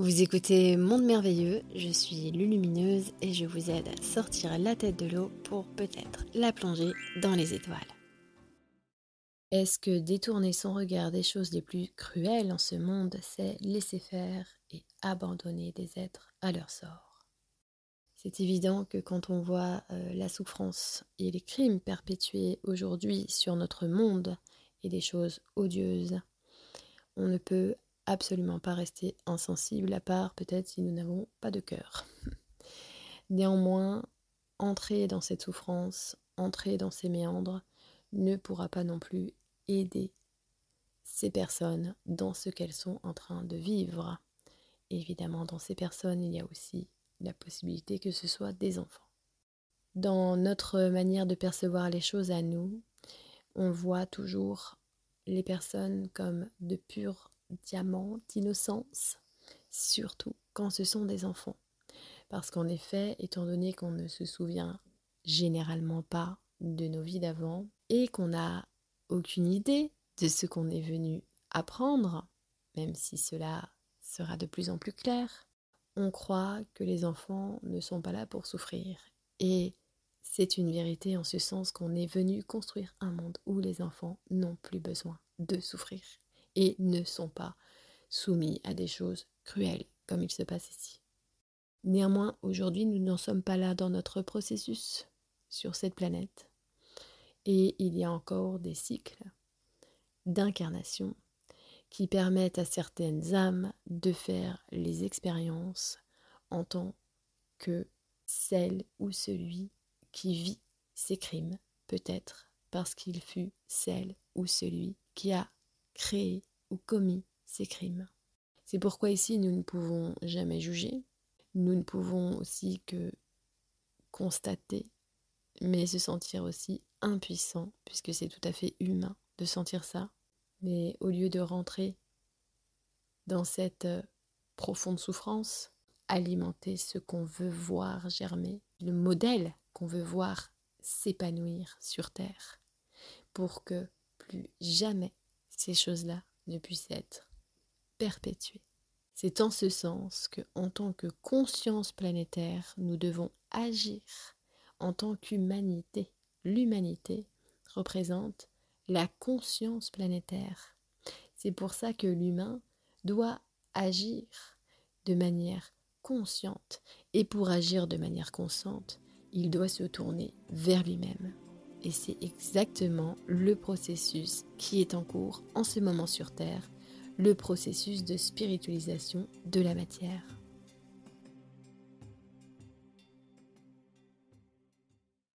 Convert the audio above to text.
Vous écoutez Monde Merveilleux, je suis Lulumineuse et je vous aide à sortir la tête de l'eau pour peut-être la plonger dans les étoiles. Est-ce que détourner son regard des choses les plus cruelles en ce monde, c'est laisser faire et abandonner des êtres à leur sort? C'est évident que quand on voit euh, la souffrance et les crimes perpétués aujourd'hui sur notre monde et des choses odieuses, on ne peut absolument pas rester insensible, à part peut-être si nous n'avons pas de cœur. Néanmoins, entrer dans cette souffrance, entrer dans ces méandres, ne pourra pas non plus aider ces personnes dans ce qu'elles sont en train de vivre. Évidemment, dans ces personnes, il y a aussi la possibilité que ce soit des enfants. Dans notre manière de percevoir les choses à nous, on voit toujours les personnes comme de purs diamant d'innocence, surtout quand ce sont des enfants. Parce qu'en effet, étant donné qu'on ne se souvient généralement pas de nos vies d'avant et qu'on n'a aucune idée de ce qu'on est venu apprendre, même si cela sera de plus en plus clair, on croit que les enfants ne sont pas là pour souffrir. Et c'est une vérité en ce sens qu'on est venu construire un monde où les enfants n'ont plus besoin de souffrir et ne sont pas soumis à des choses cruelles comme il se passe ici. Néanmoins, aujourd'hui, nous n'en sommes pas là dans notre processus sur cette planète. Et il y a encore des cycles d'incarnation qui permettent à certaines âmes de faire les expériences en tant que celle ou celui qui vit ces crimes, peut-être parce qu'il fut celle ou celui qui a créé ou commis ces crimes. C'est pourquoi ici nous ne pouvons jamais juger, nous ne pouvons aussi que constater, mais se sentir aussi impuissant, puisque c'est tout à fait humain de sentir ça. Mais au lieu de rentrer dans cette euh, profonde souffrance, alimenter ce qu'on veut voir germer, le modèle qu'on veut voir s'épanouir sur Terre, pour que plus jamais ces choses-là ne puissent être perpétuées. C'est en ce sens que, en tant que conscience planétaire, nous devons agir en tant qu'humanité. L'humanité représente la conscience planétaire. C'est pour ça que l'humain doit agir de manière consciente. Et pour agir de manière consciente, il doit se tourner vers lui-même. Et c'est exactement le processus qui est en cours en ce moment sur Terre, le processus de spiritualisation de la matière.